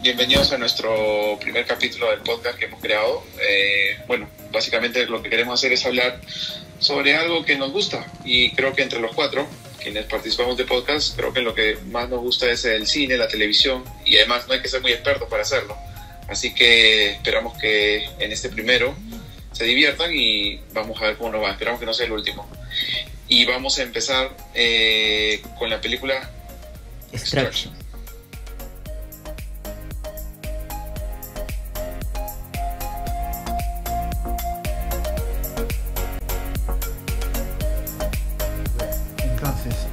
Bienvenidos a nuestro primer capítulo del podcast que hemos creado. Eh, bueno, básicamente lo que queremos hacer es hablar sobre algo que nos gusta y creo que entre los cuatro, quienes participamos de podcast, creo que lo que más nos gusta es el cine, la televisión y además no hay que ser muy experto para hacerlo. Así que esperamos que en este primero se diviertan y vamos a ver cómo nos va. Esperamos que no sea el último. Y vamos a empezar eh, con la película Extraction. Entonces,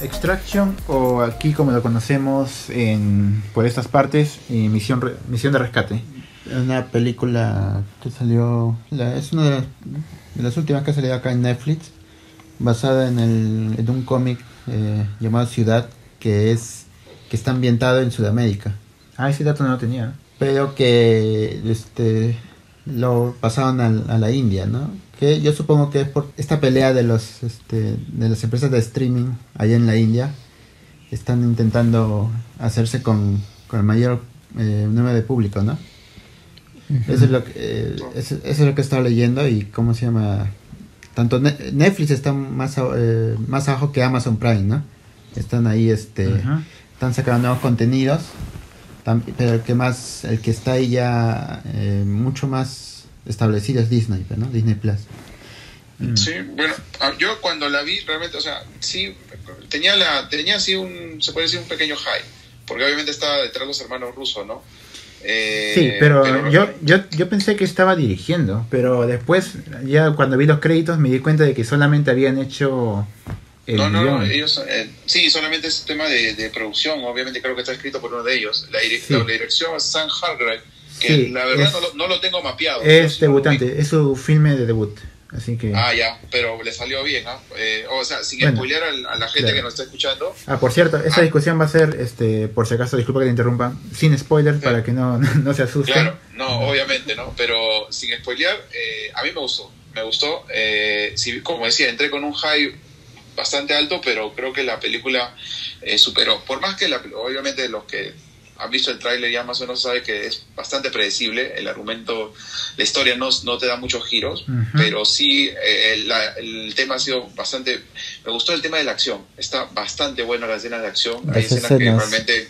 Extraction o aquí como lo conocemos en, por estas partes, eh, misión, re- misión de rescate. Una película que salió, la- es una de las, de las últimas que ha salido acá en Netflix, basada en, el, en un cómic eh, llamado Ciudad, que es que está ambientado en Sudamérica. Ah, ese dato no lo tenía. Pero que este lo pasaron al- a, la India, ¿no? Que yo supongo que es por esta pelea de los este, de las empresas de streaming allá en la India. Están intentando hacerse con, con el mayor eh, número de público, ¿no? Eso es lo que eh, eso, eso es lo que he estado leyendo y cómo se llama tanto Ne- Netflix está más eh, más abajo que Amazon Prime, ¿no? Están ahí este están sacando nuevos contenidos pero el que más el que está ahí ya eh, mucho más establecido es Disney ¿no? Disney Plus Mm. Sí, bueno, ah, yo cuando la vi realmente, o sea, sí, tenía la tenía así un, se puede decir un pequeño high, porque obviamente estaba detrás de los hermanos rusos, ¿no? Eh, Sí, pero, yo, yo, yo pensé que estaba dirigiendo, pero después, ya cuando vi los créditos, me di cuenta de que solamente habían hecho el No, no, no, guion. ellos, eh, sí, solamente es tema de, de producción, obviamente creo que está escrito por uno de ellos. La, dire- Sí. la dirección es Sam Hargrave, que Sí, la verdad es- no, lo, no lo tengo mapeado. Es sí debutante, es su filme de debut. Así que. Ah, ya, pero le salió bien, ¿ah? Eh, o sea, sin Bueno, spoilear a, la gente claro. que nos está escuchando, Ah, por cierto, esta discusión va a ser, este, por si acaso, disculpa que te interrumpa, sin spoiler para que no, no se asusten. Claro, no, obviamente, ¿no? Pero sin spoilear, eh, a mí me gustó, me gustó. Eh, sí, como decía, entré con un high bastante alto, pero creo que la película eh, superó. Por más que, la, obviamente, los que han visto el tráiler ya más o menos saben que es bastante predecible, el argumento, la historia no, no te da muchos giros, Ujú. pero sí eh, el, la- el tema ha sido bastante... Me gustó el tema de la acción, está bastante bueno las escenas de acción, hay Las escenas, que escenas. realmente...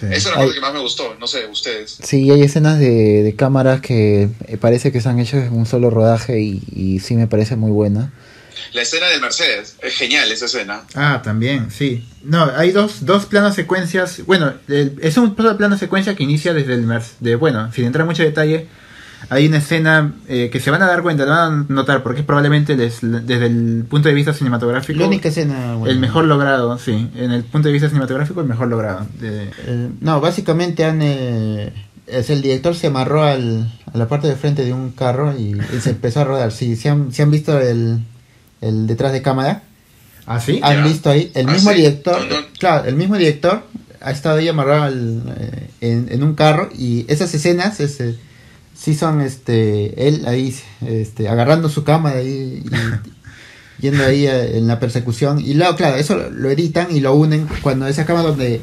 Sí. Esa es la Hay- que más me gustó, no sé, ustedes. Sí, hay escenas de, de cámaras que eh, parece que se han hecho en un solo rodaje y, y sí me parece muy buena. La escena del Mercedes, es genial esa escena. Ah, también, sí. No, hay dos, dos planos secuencias. Bueno, el- es un pl- plano secuencia que inicia desde el Mercedes. De, bueno, sin entrar en mucho detalle, hay una escena eh, que se van a dar cuenta, lo van a notar, porque es probablemente des- desde el punto de vista cinematográfico La única escena... bueno, el mejor logrado, sí. En el punto de vista cinematográfico, el mejor logrado. De- eh, no, básicamente han... eh, es el director se amarró al, a la parte de frente de un carro y, y se empezó a rodar. Sí, si han, si han visto el, el detrás de cámara, ¿Ah, sí? han visto ahí, el Ah, mismo sí. director, No, no. claro, el mismo director ha estado ahí amarrado al, eh, en, en un carro y esas escenas este, sí son este él ahí este, agarrando su cámara ahí y yendo ahí eh, en la persecución y luego claro, eso lo, lo editan y lo unen cuando esa cámara donde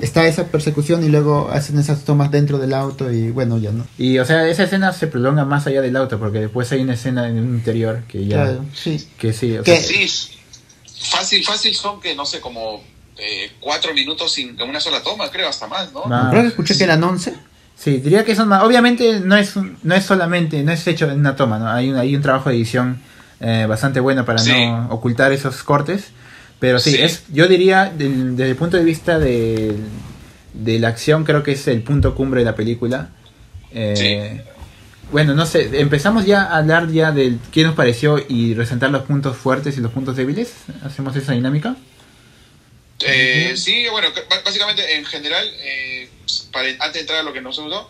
está esa persecución y luego hacen esas tomas dentro del auto y bueno, ya no. Y, o sea, esa escena se prolonga más allá del auto, porque después hay una escena en un interior que ya... Claro, sí. Que sí, sea, Sí, fácil, fácil son que no sé, como eh, cuatro minutos sin una sola toma, creo, hasta más, ¿no? Creo que escuché que eran 11. Sí, diría que son más. Obviamente no es un- no es solamente, no es hecho en una toma, ¿no? Hay un, hay un trabajo de edición eh, bastante bueno para Sí. no ocultar esos cortes. Pero sí, Sí. es yo diría, del- desde el punto de vista de, de la acción, creo que es el punto cumbre de la película. Eh, Bueno, no sé, empezamos ya a hablar ya de qué nos pareció y resaltar los puntos fuertes y los puntos débiles. ¿Hacemos esa dinámica? Eh, sí, bueno, básicamente en general, eh, para, antes de entrar a lo que nos gustó,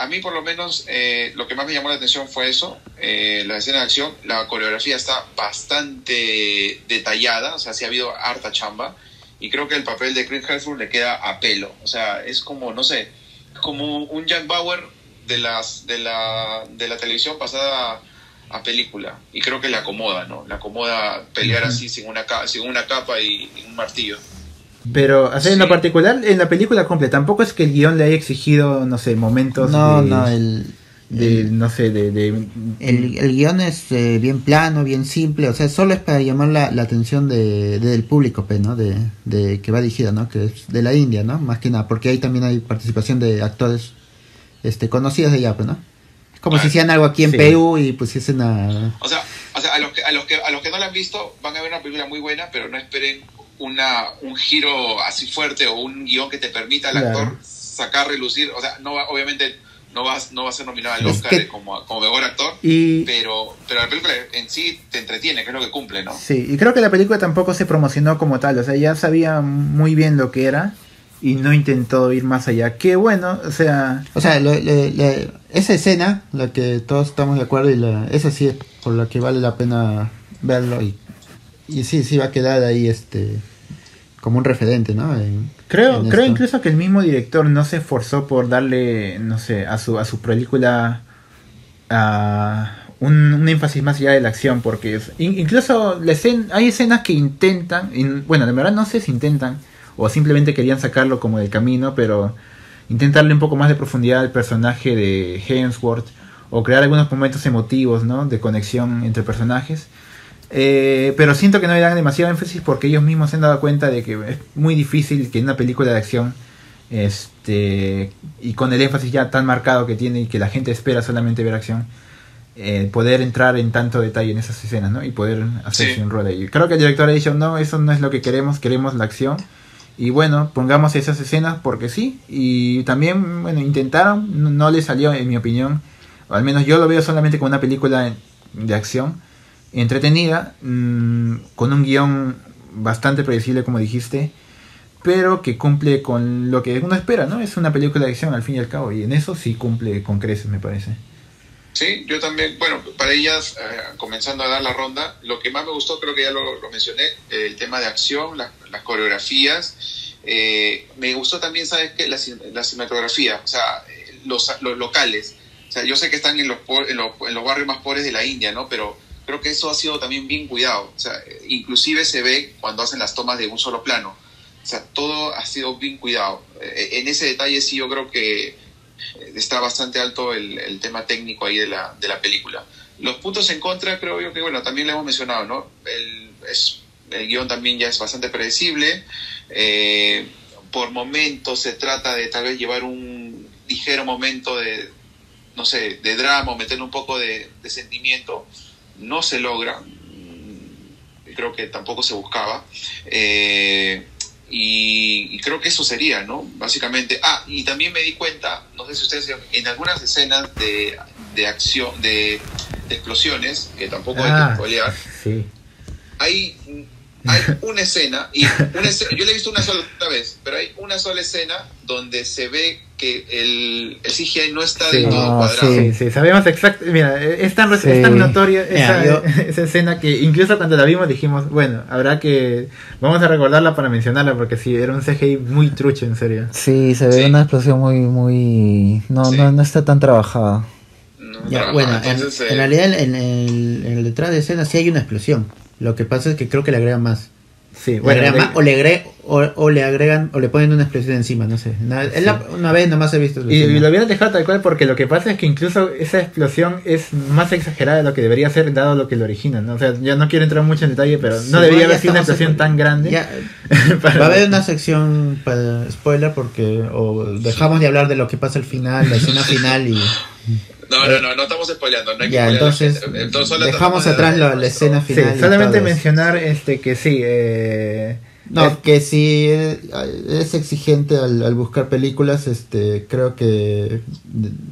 a mí por lo menos eh, lo que más me llamó la atención fue eso, eh, la escena de acción, la coreografía está bastante detallada, o sea, sí ha habido harta chamba, y creo que el papel de Chris Hemsworth le queda a pelo, o sea, es como, no sé, como un Jack Bauer de, las, de, la, de la televisión pasada a, película, y creo que le acomoda, ¿no? Le acomoda pelear así sin una, sin una capa y, y un martillo. Pero, o sea, en lo particular, en la película cumple. Tampoco es que el guion le haya exigido, no sé, momentos. No, no, el. no sé, de... de el, el, guion es eh, bien plano, bien simple, o sea, solo es para llamar la, la atención de, del público, ¿no? De, de, que va dirigida, ¿no? Que es de la India, ¿no? Más que nada, porque ahí también hay participación de actores este conocidos de allá, pues, ¿no? Como si hicieran algo aquí en Perú y pusiesen a... O sea, o sea a, los que, a, los que, a los que no la han visto van a ver una película muy buena, pero no esperen una, un giro así fuerte o un guion que te permita al actor sacar, relucir. O sea, no va, obviamente no va, no va a ser nominado al Oscar como, como, mejor actor, pero, pero la película en sí te entretiene, que es lo que cumple, ¿no? Sí, y creo que la película tampoco se promocionó como tal, o sea, ya sabía muy bien lo que era y no intentó ir más allá. Qué bueno, o sea... O sea, esa escena, la que todos estamos de acuerdo, y la, esa sí es por la que vale la pena verlo y, y sí, sí va a quedar ahí este como un referente, ¿no? creo creo incluso que el mismo director no se esforzó por darle, no sé, a su, a su película un, énfasis más allá de la acción, porque incluso hay escenas que intentan, bueno, de verdad no sé si intentan, o simplemente querían sacarlo como del camino, pero intentarle un poco más de profundidad al personaje de Hemsworth o crear algunos momentos emotivos, ¿no? De conexión entre personajes. Eh, pero siento que no le dan demasiado énfasis porque ellos mismos se han dado cuenta de que es muy difícil que en una película de acción este y con el énfasis ya tan marcado que tiene y que la gente espera solamente ver acción eh, poder entrar en tanto detalle en esas escenas ¿no? y poder hacerse un rol ahí creo que el director ha dicho no eso no es lo que queremos queremos la acción y bueno, pongamos esas escenas porque sí. Y también, bueno, intentaron, no, le salió en mi opinión. O al menos yo lo veo solamente como una película de acción entretenida, mm, con un guion bastante predecible como dijiste, pero que cumple con lo que uno espera, ¿no? Es una película de acción al fin y al cabo, y en eso sí cumple con creces, me parece. Sí, yo también, bueno, para ellas, eh, comenzando a dar la ronda, lo que más me gustó, creo que ya lo, mencioné, el tema de acción, las coreografías. Eh, me gustó también, ¿sabes qué? La, la cinematografía, o sea, los, los, locales. O sea, yo sé que están en los, en los, en los barrios más pobres de la India, ¿no? Pero creo que eso ha sido también bien cuidado. O sea, inclusive se ve cuando hacen las tomas de un solo plano. O sea, todo ha sido bien cuidado. Eh, en ese detalle sí yo creo que está bastante alto el, tema técnico ahí de la, de la película. Los puntos en contra, creo yo que, bueno, también le hemos mencionado, ¿no? El, es, el guion también ya es bastante predecible. Eh, por momentos se trata de tal vez llevar un ligero momento de, no sé, de drama o meterle un poco de, sentimiento. No se logra. Mm, creo que tampoco se buscaba. Eh, y, creo que eso sería, ¿no? Básicamente. Ah, y también me di cuenta, no sé si ustedes, en algunas escenas de, de acción, de, explosiones, que tampoco hay que ah, spoilear, sí. hay hay una escena, y yo la he visto una sola vez, pero hay una sola escena donde se ve que el, el CGI no está del todo cuadrado. Sí, sí, sabemos exacto. Mira, es tan, notoria esa, esa, escena que incluso cuando la vimos dijimos, bueno, habrá que. Vamos a recordarla para mencionarla porque sí, era un CGI muy trucho, en serio. Sí, se ve una explosión muy. muy no, no, no está tan trabajada. bueno, en, eh, realidad en, el, en el detrás de escena sí hay una explosión. Lo que pasa es que creo que le agregan más. Sí, bueno, o, le agregan, o, le agregan o le ponen una explosión encima, no sé. Una, vez nomás he visto. Y, y, lo hubieran dejado tal cual porque lo que pasa es que incluso esa explosión es más exagerada de lo que debería ser dado lo que lo origina. ¿no? O sea, ya no quiero entrar mucho en detalle, pero no debería haber sido una explosión tan grande. Va a haber una sección para spoiler porque o dejamos de hablar de lo que pasa al final, la escena final y no, no, no, no estamos spoileando. No hay ya, entonces, dejamos atrás la, escena final. Sí, solamente mencionar este que sí. Eh, no, que si es exigente al, buscar películas, este, creo que,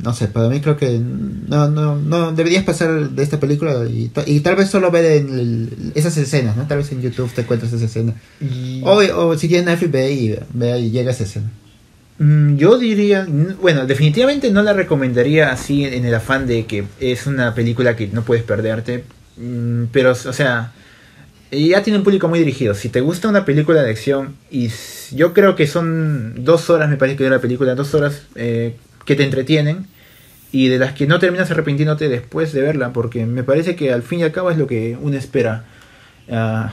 no sé, para mí creo que no, no, no deberías pasar de esta película y, y tal vez solo ver en esas escenas, ¿no? Tal vez en YouTube te encuentras esa escena. O, o si tienes Netflix, ve y, ve y llega esa escena. Mm, yo diría, bueno, definitivamente no la recomendaría así en el afán de que es una película que no puedes perderte, mm, pero, o sea, ya tiene un público muy dirigido. Si te gusta una película de acción, y yo creo que son dos horas, me parece que dura la película, dos horas eh, que te entretienen y de las que no terminas arrepintiéndote después de verla, porque me parece que al fin y al cabo es lo que uno espera. Ah,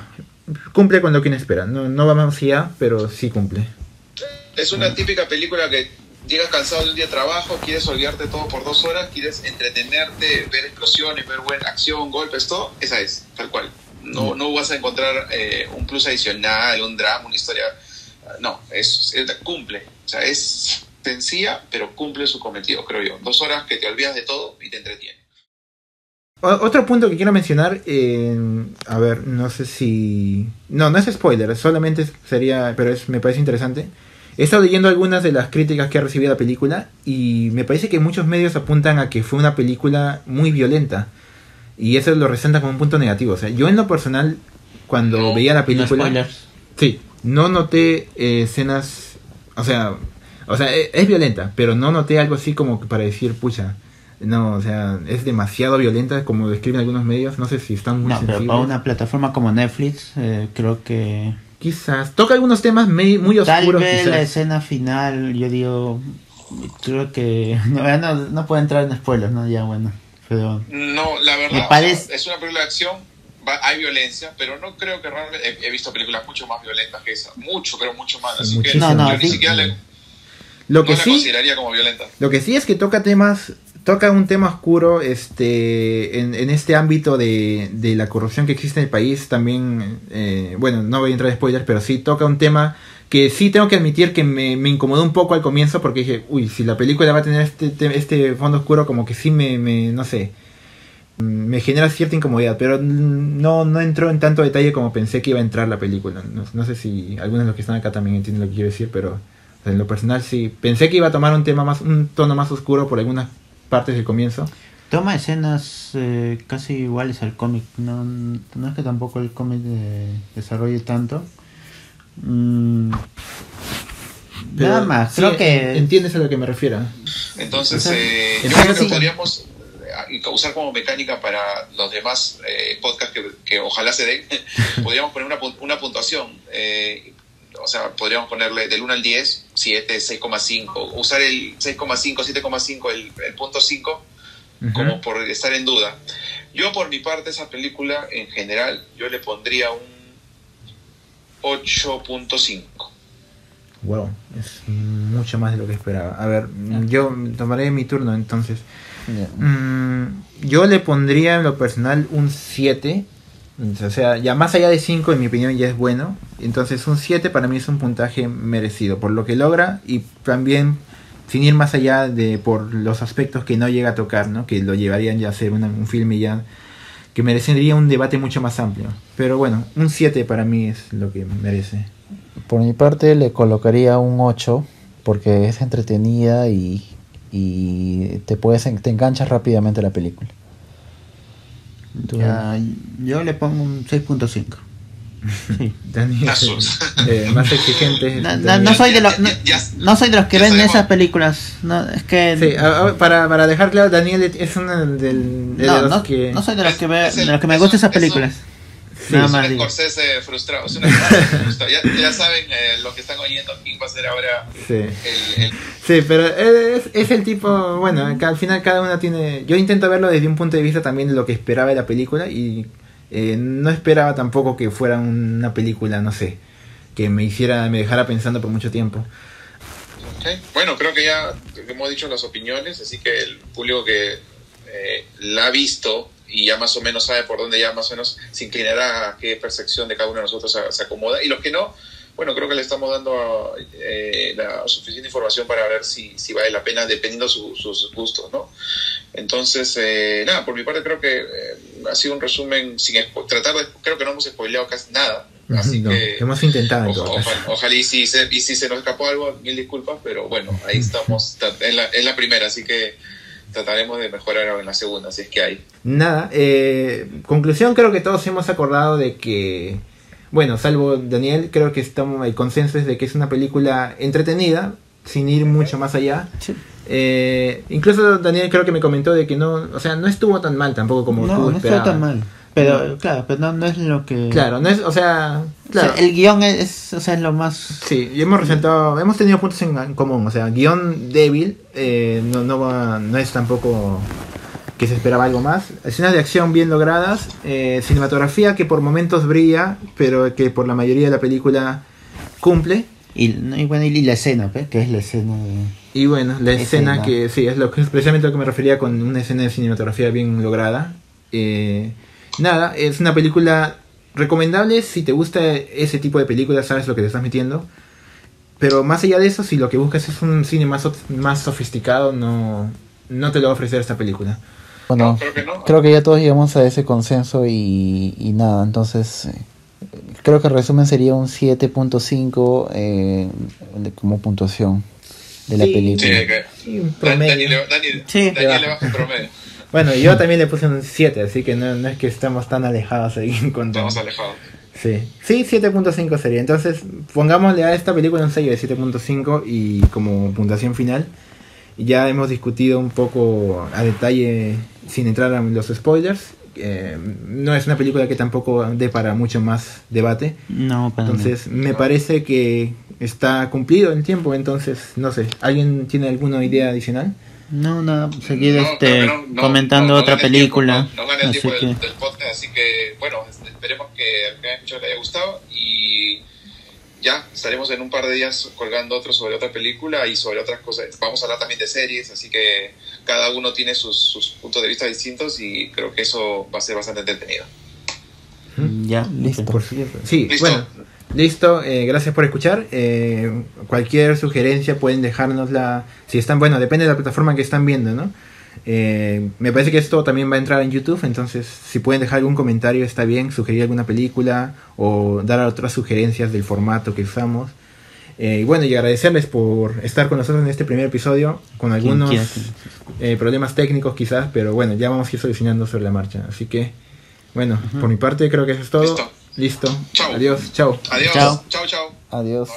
cumple con lo que uno espera. No, no va más pero sí cumple. Es una típica película que llegas cansado de un día de trabajo, quieres olvidarte todo por dos horas, quieres entretenerte, ver explosiones, ver buena acción, golpes, todo. Esa es, tal cual. No, mm. no vas a encontrar eh, un plus adicional, un drama, una historia. No, es, cumple. O sea, es sencilla, pero cumple su cometido, creo yo. Dos horas que te olvidas de todo y te entretiene. Otro punto que quiero mencionar, eh, a ver, no sé si... No, no es spoiler, solamente sería, pero es, me parece interesante. He estado leyendo algunas de las críticas que ha recibido la película y me parece que muchos medios apuntan a que fue una película muy violenta y eso lo resalta como un punto negativo. O sea, yo en lo personal, cuando veía la película... sí, no noté eh, escenas... O sea, o sea, e, es, violenta, pero no noté algo así como para decir, pucha, no, o sea, es demasiado violenta como describen algunos medios. No sé si están muy No, pero para una plataforma como Netflix, eh, creo que. Quizás. Toca algunos temas muy, oscuros. Tal vez la escena final, yo digo. Creo que. No, no, puedo entrar en spoilers, ¿no? Ya, bueno. Pero. No, la verdad. es una película de acción. hay violencia, pero no creo que realmente. He, visto películas mucho más violentas que esa. Mucho, pero mucho más. Así que no, no, yo ni siquiera le lo que sí, consideraría como violenta. Lo que sí es que toca temas, toca un tema oscuro este, en, este ámbito de, de, la corrupción que existe en el país. También, eh, bueno, no voy a entrar en spoilers, pero sí toca un tema que sí tengo que admitir que me, incomodó un poco al comienzo porque dije, uy, si la película va a tener este, este fondo oscuro, como que sí me, me no sé, me genera cierta incomodidad, pero no, no entró en tanto detalle como pensé que iba a entrar la película. No, no sé si algunos de los que están acá también entienden lo que quiero decir, pero en lo personal sí. Pensé que iba a tomar un tema más, un tono más oscuro por algunas partes del comienzo. Toma escenas eh, casi iguales al cómic. No, no es que tampoco el cómic desarrolle tanto. Mm, nada más, creo que... Entiendes a lo que me refiero. Entonces, eh, yo creo que podríamos eh, usar como mecánica para los demás podcasts que, que, ojalá se den, podríamos poner una, una puntuación. Eh, o sea, podríamos ponerle del 1 al 10, 7, 6,5, usar el 6,5, 7,5, el, el punto 5, como por estar en duda. Yo por mi parte, esa película en general, yo le pondría un 8.5. Wow, es mucho más de lo que esperaba. A ver, yo tomaré mi turno entonces. Mm, yo le pondría en lo personal un 7 o sea, ya más allá de 5, en mi opinión, ya es bueno. Entonces, un 7 para mí es un puntaje merecido por lo que logra y también sin ir más allá de por los aspectos que no llega a tocar, ¿no? que lo llevarían ya a ser un filme ya que merecería un debate mucho más amplio. Pero bueno, un 7 para mí es lo que merece. Por mi parte le colocaría un 8 porque es entretenida y, y te puedes te enganchas rápidamente la película yo le pongo un 6.5. Sí. eh, más exigente. No, soy de los, no, soy de los que ven esas películas. No, es que sí, para, para dejar claro, Daniel es uno del, de los que. No soy de los que, ve, de los que me gustan esas películas. Nada más. Un Scorsese frustrado. Es una frustrado. Ya, ya, saben eh, lo que están oyendo quién va a ser ahora sí. el, el... Sí, pero es, es, el tipo. Bueno, que al final cada uno tiene. Yo intento verlo desde un punto de vista también de lo que esperaba de la película y eh, no esperaba tampoco que fuera una película, no sé, que me hiciera, me dejara pensando por mucho tiempo. Okay. Bueno, creo que ya hemos dicho las opiniones, así que el público que eh, la ha visto y ya más o menos sabe por dónde ya más o menos se inclinará a qué percepción de cada uno de nosotros se, acomoda. Y los que no, bueno, creo que le estamos dando eh, la suficiente información para ver si, si vale la pena dependiendo su, sus gustos, ¿no? Entonces, eh, nada, por mi parte creo que eh, ha sido un resumen sin tratar de, creo que no hemos spoileado casi nada. Así que hemos intentado. ojalá y si, se, y si se nos escapó algo, mil disculpas, pero bueno, ahí estamos, en la, en la primera, así que trataremos de mejorar en la segunda, si es que hay. Nada, eh, conclusión, creo que todos hemos acordado de que, bueno, salvo Daniel, creo que estamos, el consenso es de que es una película entretenida, sin ir mucho más allá. Eh, incluso Daniel creo que me comentó de que no, o sea, no estuvo tan mal tampoco como no, no estuvo tan mal. Pero, claro, pero no, es lo que... Claro, no es, o sea... Claro. el guion es, o sea, es lo más... Sí, y hemos presentado, hemos tenido puntos en común, o sea, guion débil, eh, no, no, va, no es tampoco que se esperaba algo más. Escenas de acción bien logradas, eh, cinematografía que por momentos brilla, pero que por la mayoría de la película cumple. Y, bueno, y la escena, que es la escena de... Y bueno, la escena, que sí, es lo que es precisamente lo que me refería con una escena de cinematografía bien lograda. Eh, nada, es una película recomendable si te gusta ese tipo de películas, sabes lo que te estás metiendo. Pero más allá de eso, si lo que buscas es un cine más, más sofisticado, no, no te lo va a ofrecer esta película. Bueno, creo, que ya todos llegamos a ese consenso y, nada, entonces eh, creo que el resumen sería un 7.5 eh, como puntuación de la película. Sí, un promedio. le baja un promedio. Bueno, yo también le puse un 7, así que no, no es que estemos tan alejados ahí en cuanto... Estamos alejados. Sí, sí 7.5 sería. Entonces, pongámosle a esta película un sello de 7.5 y como puntuación final. Ya hemos discutido un poco a detalle, sin entrar en los spoilers. Eh, no es una película que tampoco dé para mucho más debate. No, para Entonces, me parece que está cumplido el tiempo. Entonces, no sé, ¿alguien tiene alguna idea adicional? No, nada, seguir este, comentando otra película. No, gane el tiempo del, podcast, así que bueno, esperemos que al que haya le haya gustado y ya estaremos en un par de días colgando otro sobre otra película y sobre otras cosas. Vamos a hablar también de series, así que cada uno tiene sus, sus puntos de vista distintos y creo que eso va a ser bastante entretenido. Ya, listo. Por sí, bueno. Listo, eh, gracias por escuchar. Eh, cualquier sugerencia pueden dejárnosla. Si están, bueno, depende de la plataforma que están viendo, ¿no? Eh, me parece que esto también va a entrar en YouTube, entonces si pueden dejar algún comentario está bien, sugerir alguna película o dar otras sugerencias del formato que usamos. y bueno, y agradecerles por estar con nosotros en este primer episodio, con algunos problemas técnicos quizás, pero bueno, ya vamos a ir solucionando sobre la marcha. Así que, bueno, por mi parte creo que eso es todo. Listo. Listo. Chao. Adiós. Chao. Adiós. Chao, chao. Adiós.